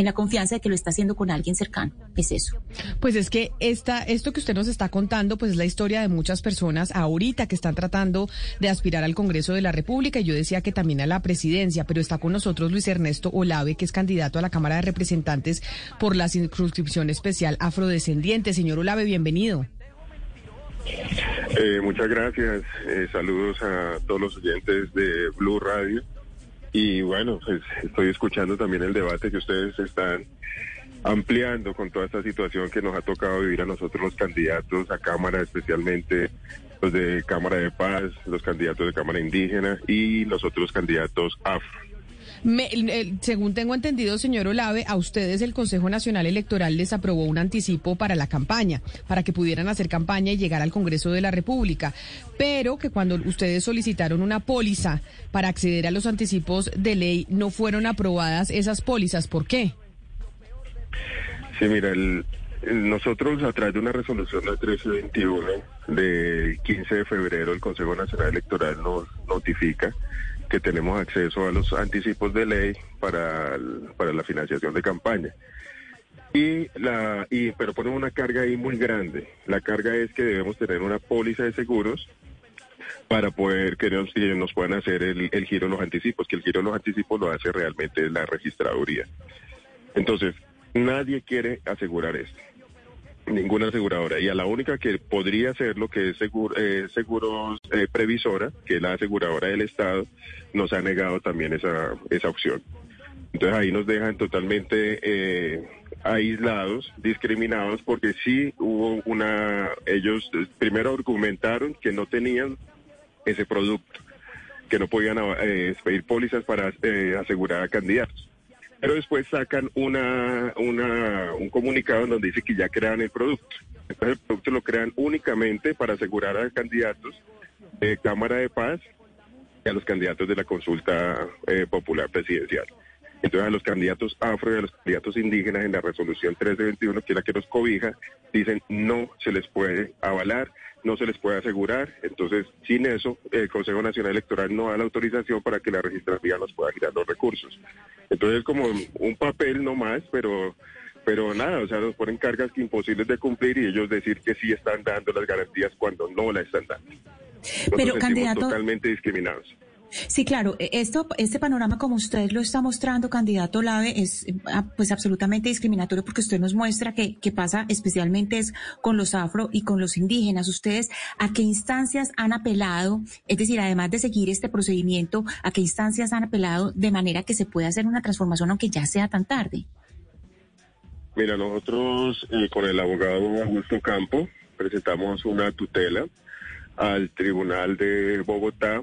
En la confianza de que lo está haciendo con alguien cercano. Es eso. Pues es que esta, esto que usted nos está contando, pues es la historia de muchas personas ahorita que están tratando de aspirar al Congreso de la República y yo decía que también a la presidencia, pero está con nosotros Luis Ernesto Olave, que es candidato a la Cámara de Representantes por la circunscripción especial afrodescendiente. Señor Olave, bienvenido. Eh, muchas gracias. Eh, saludos a todos los oyentes de Blue Radio. Y bueno, pues estoy escuchando también el debate que ustedes están ampliando con toda esta situación que nos ha tocado vivir a nosotros los candidatos a Cámara, especialmente los de Cámara de Paz, los candidatos de Cámara Indígena y los otros candidatos afro. Me, el, según tengo entendido, señor Olave, a ustedes el Consejo Nacional Electoral les aprobó un anticipo para la campaña, para que pudieran hacer campaña y llegar al Congreso de la República, pero que cuando ustedes solicitaron una póliza para acceder a los anticipos de ley, no fueron aprobadas esas pólizas. ¿Por qué? Sí, mira, el, nosotros a través de una resolución del 1321 del 15 de febrero, el Consejo Nacional Electoral nos notifica que tenemos acceso a los anticipos de ley para, para la financiación de campaña. Y la, y, pero ponemos una carga ahí muy grande. La carga es que debemos tener una póliza de seguros para poder que nos, nos puedan hacer el, el, giro de los anticipos, que el giro de los anticipos lo hace realmente la registraduría. Entonces, nadie quiere asegurar esto ninguna aseguradora. Y a la única que podría hacerlo que es seguro, eh, seguros eh, previsora que es la aseguradora del estado nos ha negado también esa esa opción. Entonces ahí nos dejan totalmente eh, aislados discriminados porque sí hubo una ellos primero argumentaron que no tenían ese producto que no podían pedir pólizas para asegurar a candidatos pero después sacan una, una, un comunicado en donde dice que ya crean el producto. Entonces el producto lo crean únicamente para asegurar a candidatos de Cámara de Paz y a los candidatos de la consulta eh, popular presidencial. Entonces a los candidatos afro y a los candidatos indígenas en la resolución 1321, que es la que nos cobija, dicen no se les puede avalar, no se les puede asegurar. Entonces, sin eso, el Consejo Nacional Electoral no da la autorización para que la registraduría nos pueda girar los recursos. Entonces, es como un papel nomás, pero pero nada, o sea, nos ponen cargas imposibles de cumplir y ellos decir que sí están dando las garantías cuando no las están dando. pero, candidato... Totalmente discriminados. Sí, claro, e, esto, este panorama como usted lo está mostrando, candidato Lave, es ah, pues absolutamente discriminatorio porque usted nos muestra que, que pasa especialmente es con los afro y con los indígenas. ¿Ustedes a qué instancias han apelado? Es decir, además de seguir este procedimiento, ¿a qué instancias han apelado de manera que se pueda hacer una transformación aunque ya sea tan tarde? Mira, nosotros eh, con el abogado Augusto Campo presentamos una tutela al Tribunal de Bogotá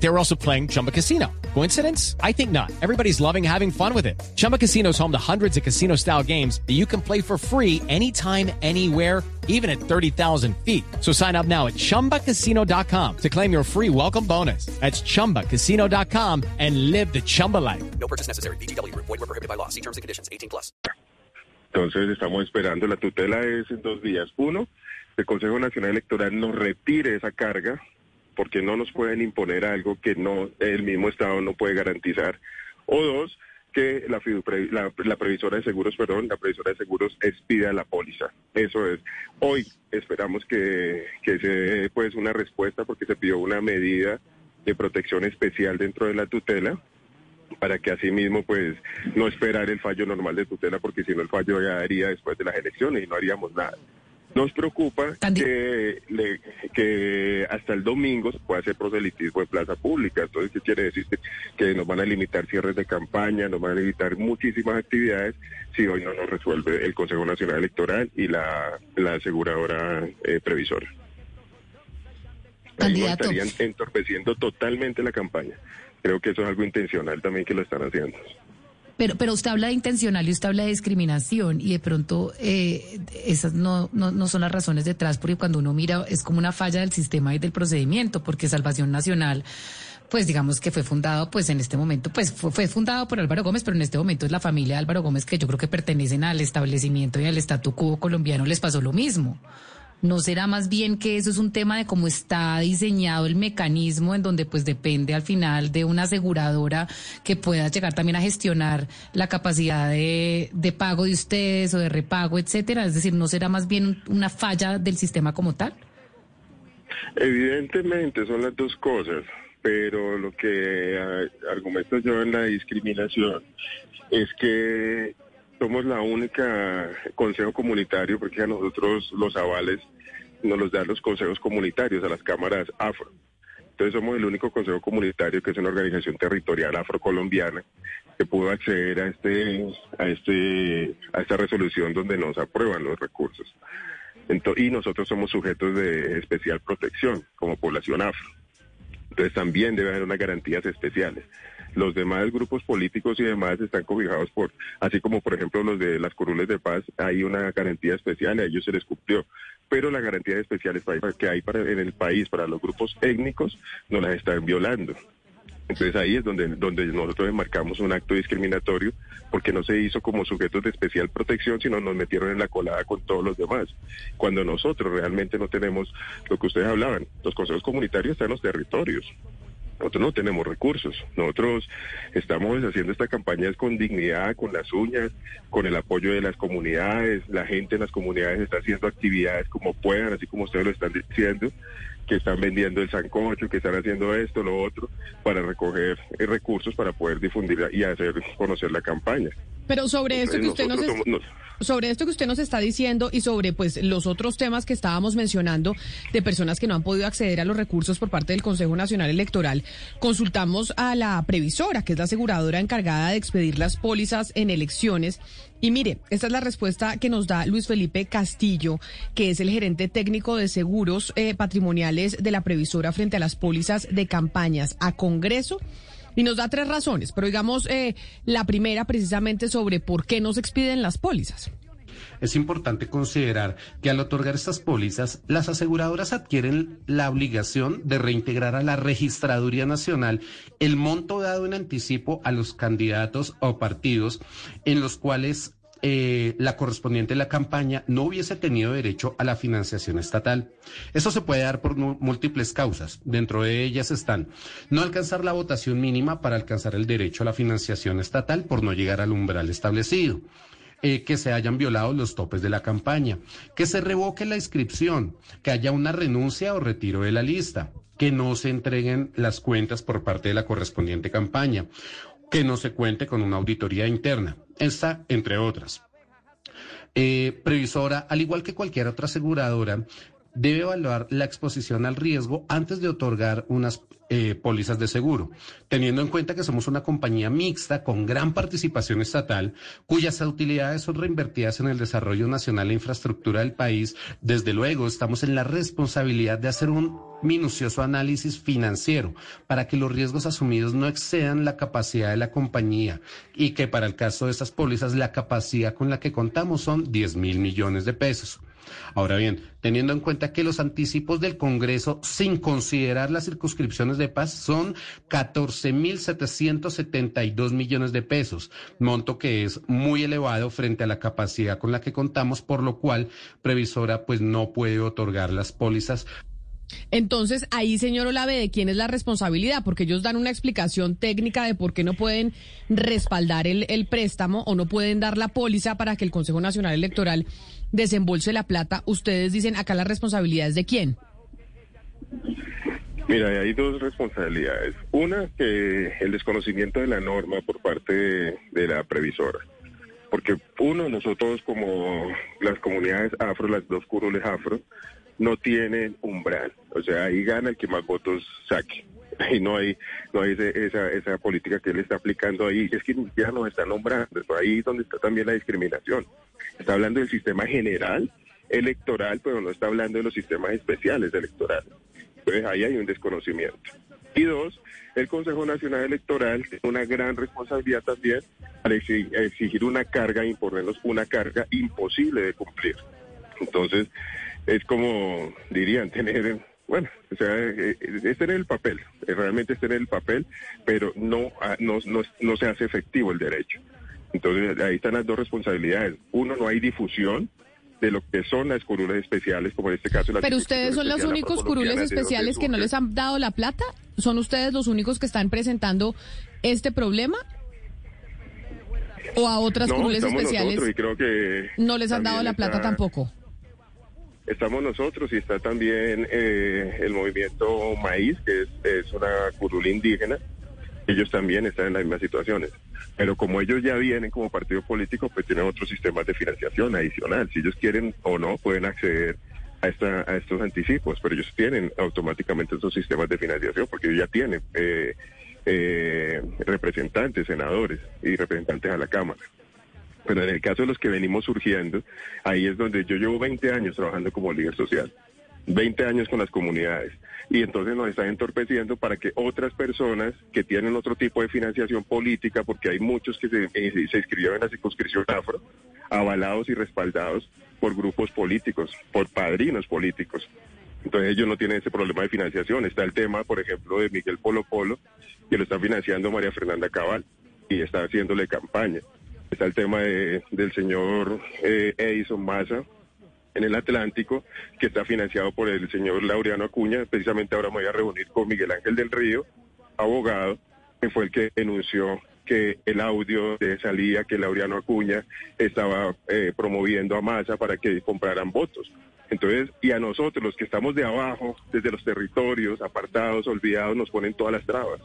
They were also playing Chumba Casino. Coincidence? I think not. Everybody's loving having fun with it. Chumba Casino is home to hundreds of casino-style games that you can play for free anytime, anywhere even at 30,000 feet. So sign up now at ChumbaCasino.com to claim your free welcome bonus. That's ChumbaCasino.com and live the Chumba life. No purchase necessary. BGW. Void were prohibited by law. See terms and conditions. 18 plus. Entonces estamos esperando. La tutela es en dos días. Uno, el Consejo Nacional Electoral nos retire esa carga porque no nos pueden imponer algo que no el mismo Estado no puede garantizar. O dos, que la, previsora de seguros, perdón, la previsora de seguros expida la póliza. Eso es. Hoy esperamos que, que se dé pues una respuesta porque se pidió una medida de protección especial dentro de la tutela para que así mismo pues no esperar el fallo normal de tutela porque si no el fallo ya daría después de las elecciones y no haríamos nada. Nos preocupa que, le- que hasta el domingo se pueda hacer proselitismo en plaza pública. Entonces, ¿qué quiere decir? Que nos van a limitar cierres de campaña, nos van a limitar muchísimas actividades si hoy no nos resuelve el Consejo Nacional Electoral y la, la aseguradora eh, previsora. Ahí estarían entorpeciendo totalmente la campaña. Creo que eso es algo intencional también que lo están haciendo. Pero, pero usted habla de intencional y usted habla de discriminación y de pronto eh, esas no, no, no son las razones detrás, porque cuando uno mira es como una falla del sistema y del procedimiento, porque Salvación Nacional, pues digamos que fue fundado, pues en este momento, pues fue, fue fundado por Álvaro Gómez, pero en este momento es la familia de Álvaro Gómez que yo creo que pertenecen al establecimiento y al statu quo colombiano les pasó lo mismo. ¿No será más bien que eso es un tema de cómo está diseñado el mecanismo en donde pues depende al final de una aseguradora que pueda llegar también a gestionar la capacidad de, de pago de ustedes o de repago, etcétera? Es decir, ¿no será más bien una falla del sistema como tal? Evidentemente son las dos cosas, pero lo que ah, argumento yo en la discriminación es que somos la única consejo comunitario, porque a nosotros los avales nos los dan los consejos comunitarios, a las cámaras afro. Entonces somos el único consejo comunitario que es una organización territorial afrocolombiana que pudo acceder a este, a este, a esta resolución donde nos aprueban los recursos. Ento- y nosotros somos sujetos de especial protección como población afro. Entonces también debe haber unas garantías especiales. Los demás grupos políticos y demás están cobijados por, así como por ejemplo los de las curules de paz, hay una garantía especial, a ellos se les cumplió. Pero las garantías especiales para- que hay para, en el país para los grupos étnicos no las están violando. Entonces ahí es donde, donde nosotros enmarcamos un acto discriminatorio porque no se hizo como sujetos de especial protección, sino nos metieron en la colada con todos los demás. Cuando nosotros realmente no tenemos lo que ustedes hablaban, los consejos comunitarios están en los territorios. Nosotros no tenemos recursos. Nosotros estamos haciendo esta campaña es con dignidad, con las uñas, con el apoyo de las comunidades. La gente en las comunidades está haciendo actividades como puedan, así como ustedes lo están diciendo, que están vendiendo el sancocho, que están haciendo esto, lo otro, para recoger eh, recursos para poder difundir y hacer conocer la campaña. Pero sobre esto que usted nos, somos- nos- sobre esto que usted nos está diciendo y sobre pues los otros temas que estábamos mencionando de personas que no han podido acceder a los recursos por parte del Consejo Nacional Electoral, consultamos a la previsora, que es la aseguradora encargada de expedir las pólizas en elecciones. Y mire, esta es la respuesta que nos da Luis Felipe Castillo, que es el gerente técnico de seguros eh, patrimoniales de la previsora frente a las pólizas de campañas a Congreso. Y nos da tres razones, pero digamos eh, la primera precisamente sobre por qué no se expiden las pólizas. Es importante considerar que al otorgar estas pólizas, las aseguradoras adquieren la obligación de reintegrar a la Registraduría Nacional el monto dado en anticipo a los candidatos o partidos en los cuales eh, la correspondiente de la campaña no hubiese tenido derecho a la financiación estatal. Eso se puede dar por múltiples causas. Dentro de ellas están no alcanzar la votación mínima para alcanzar el derecho a la financiación estatal por no llegar al umbral establecido. eh, que se hayan violado los topes de la campaña, que se revoque la inscripción, que haya una renuncia o retiro de la lista, que no se entreguen las cuentas por parte de la correspondiente campaña, que no se cuente con una auditoría interna. Esta, entre otras. Eh, previsora, al igual que cualquier otra aseguradora, debe evaluar la exposición al riesgo antes de otorgar unas eh, pólizas de seguro, teniendo en cuenta que somos una compañía mixta con gran participación estatal, cuyas utilidades son reinvertidas en el desarrollo nacional e infraestructura del país. Desde luego, estamos en la responsabilidad de hacer un minucioso análisis financiero para que los riesgos asumidos no excedan la capacidad de la compañía y que para el caso de estas pólizas la capacidad con la que contamos son 10 mil millones de pesos. Ahora bien, teniendo en cuenta que los anticipos del Congreso, sin considerar las circunscripciones de paz, son 14.772 millones de pesos, monto que es muy elevado frente a la capacidad con la que contamos, por lo cual Previsora pues no puede otorgar las pólizas Entonces, ahí, señor Olave, ¿de quién es la responsabilidad? Porque ellos dan una explicación técnica de por qué no pueden respaldar el, préstamo o no pueden dar la póliza para que el Consejo Nacional Electoral desembolse la plata. Ustedes dicen, acá la responsabilidad es de quién. Mira, hay dos responsabilidades. Una, que el desconocimiento de la norma por parte de, de la previsora. Porque uno, nosotros como las comunidades afro, las dos curules afro, no tienen umbral. O sea, ahí gana el que más votos saque. Y no hay, no hay esa, esa política que él está aplicando ahí. Es que ni siquiera está nombrando. Es ahí donde está también la discriminación. Está hablando del sistema general electoral, pero no está hablando de los sistemas especiales electorales. Entonces ahí hay un desconocimiento. Y dos, el Consejo Nacional Electoral tiene una gran responsabilidad también al exi- exigir una carga, imponernos una carga imposible de cumplir. Entonces, es como dirían, tener, bueno, o sea, eh, es tener el papel, eh, realmente es tener el papel, pero no, ah, no, no, no se hace efectivo el derecho. Entonces, ahí están las dos responsabilidades. Uno, no hay difusión de lo que son las curules especiales, como en este caso las Pero ustedes son los únicos curules especiales que no les han dado la plata. ¿Son ustedes los únicos que están presentando este problema? ¿O a otras No, curules especiales nosotros y creo que no les han dado la plata está- tampoco? Estamos nosotros y está también eh, el movimiento Maíz, que es, es una curul indígena. Ellos también están en las mismas situaciones. Pero como ellos ya vienen como partido político, pues tienen otros sistemas de financiación adicional. Si ellos quieren o no, pueden acceder a, esta, a estos anticipos, pero ellos tienen automáticamente esos sistemas de financiación porque ellos ya tienen eh, eh, representantes, senadores y representantes a la Cámara. Pero en el caso de los que venimos surgiendo, ahí es donde yo llevo 20 años trabajando como líder social, 20 años con las comunidades, y entonces nos están entorpeciendo para que otras personas que tienen otro tipo de financiación política, porque hay muchos que se, eh, se inscribieron en la circunscripción afro, avalados y respaldados por grupos políticos, por padrinos políticos. Entonces ellos no tienen ese problema de financiación. Está el tema, por ejemplo, de Miguel Polo Polo, que lo está financiando María Fernanda Cabal y está haciéndole campaña. Está el tema de- del señor eh, Edison Massa en el Atlántico, que está financiado por el señor Laureano Acuña. Precisamente ahora me voy a reunir con Miguel Ángel del Río, abogado, que fue el que denunció que el audio de salía que Laureano Acuña estaba eh, promoviendo a Massa para que compraran votos. Entonces, y a nosotros, los que estamos de abajo, desde los territorios, apartados, olvidados, nos ponen todas las trabas.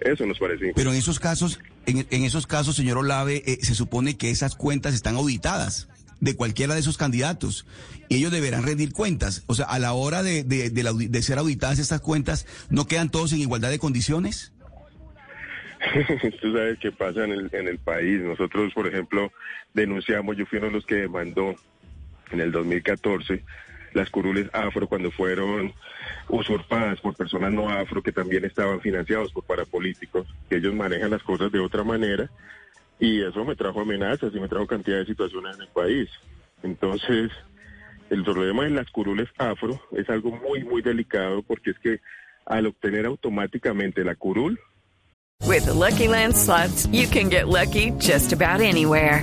Eso nos parece. Pero en esos casos, en, en esos casos, señor Olave, eh, se supone que esas cuentas están auditadas de cualquiera de esos candidatos y ellos deberán rendir cuentas. O sea, a la hora de, de, de la de ser auditadas estas cuentas, ¿no quedan todos en igualdad de condiciones? Tú sabes qué pasa en el, en el país. Nosotros, por ejemplo, denunciamos, yo fui uno de los que demandó en el 2014 las curules afro cuando fueron usurpadas por personas no afro que también estaban financiados por parapolíticos, que ellos manejan las cosas de otra manera y eso me trajo amenazas y me trajo cantidad de situaciones en el país. Entonces, el problema de las curules afro es algo muy, muy delicado porque es que al obtener automáticamente la curul, With the Lucky Land slots, you can get lucky just about anywhere.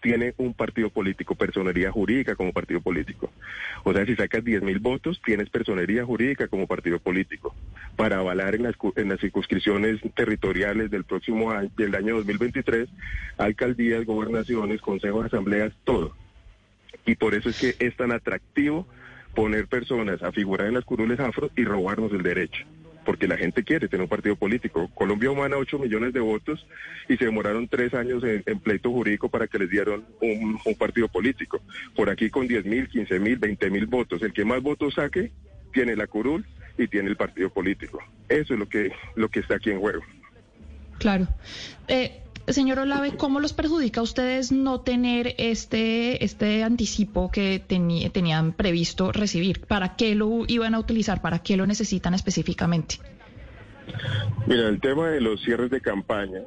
Tiene un partido político, personería jurídica como partido político. O sea, si sacas 10 mil votos, tienes personería jurídica como partido político para avalar en las, en las circunscripciones territoriales del próximo año, del año 2023, alcaldías, gobernaciones, consejos, asambleas, todo. Y por eso es que es tan atractivo poner personas a figurar en las curules afro y robarnos el derecho. Porque la gente quiere tener un partido político. Colombia humana 8 millones de votos y se demoraron tres años en, en pleito jurídico para que les dieran un, un partido político. Por aquí con 10 mil, 15 mil, 20 mil votos. El que más votos saque tiene la curul y tiene el partido político. Eso es lo que, lo que está aquí en juego. Claro. Eh, señor Olave, ¿cómo los perjudica a ustedes no tener este, este anticipo que tenían previsto recibir? ¿Para qué lo iban a utilizar? ¿Para qué lo necesitan específicamente? Mira, el tema de los cierres de campaña,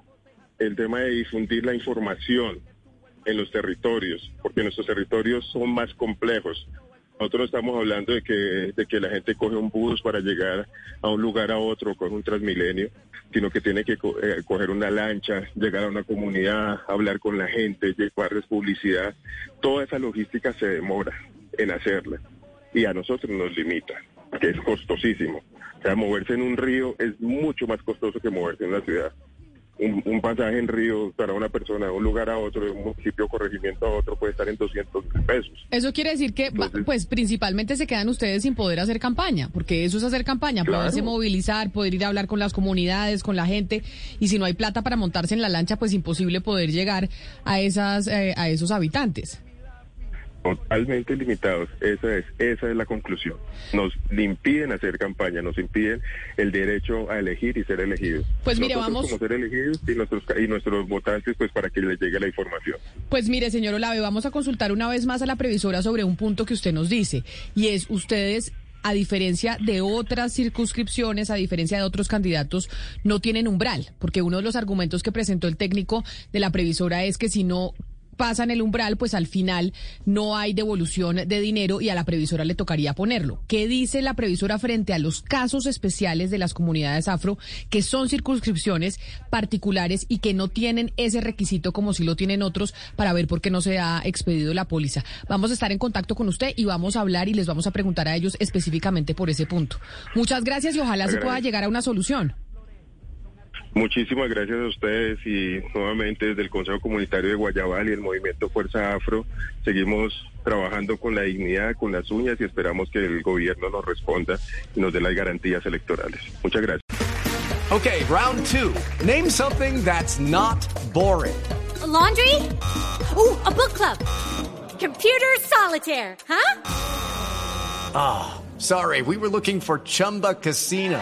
el tema de difundir la información en los territorios, porque nuestros territorios son más complejos Nosotros estamos hablando de que, de que la gente coge un bus para llegar a un lugar a otro, coge un transmilenio, sino que tiene que co- eh, coger una lancha, llegar a una comunidad, hablar con la gente, llevarles publicidad. Toda esa logística se demora en hacerla y a nosotros nos limita, que es costosísimo. O sea, moverse en un río es mucho más costoso que moverse en una ciudad. Un, un pasaje en río para una persona de un lugar a otro, de un municipio o corregimiento a otro, puede estar en 200 mil pesos. Eso quiere decir que, pues, principalmente se quedan ustedes sin poder hacer campaña, porque eso es hacer campaña, Claro. poderse movilizar, poder ir a hablar con las comunidades, con la gente, y si no hay plata para montarse en la lancha, pues imposible poder llegar a esas, eh, a esos habitantes. Totalmente limitados. Esa es, esa es la conclusión. Nos impiden hacer campaña, nos impiden el derecho a elegir y ser elegidos. Pues mire, Nosotros vamos- como ser elegidos y nuestros y nuestros votantes, pues para que les llegue la información. Pues mire, señor Olave, vamos a consultar una vez más a la previsora sobre un punto que usted nos dice, y es ustedes a diferencia de otras circunscripciones, a diferencia de otros candidatos, no tienen umbral, porque uno de los argumentos que presentó el técnico de la previsora es que si no pasan el umbral, pues al final no hay devolución de dinero y a la previsora le tocaría ponerlo. ¿Qué dice la previsora frente a los casos especiales de las comunidades afro, que son circunscripciones particulares y que no tienen ese requisito como si lo tienen otros para ver por qué no se ha expedido la póliza? Vamos a estar en contacto con usted y vamos a hablar y les vamos a preguntar a ellos específicamente por ese punto. Muchas gracias y ojalá se pueda llegar a una solución. Muchísimas gracias a ustedes y nuevamente desde el Consejo Comunitario de Guayabal y el Movimiento Fuerza Afro seguimos trabajando con la dignidad, con las uñas y esperamos que el gobierno nos responda y nos dé las garantías electorales. Muchas gracias. Okay, round two. Name something that's not boring. laundry? Ooh, a book club. Computer solitaire, huh? Ah, sorry, we were looking for Chumba Casino.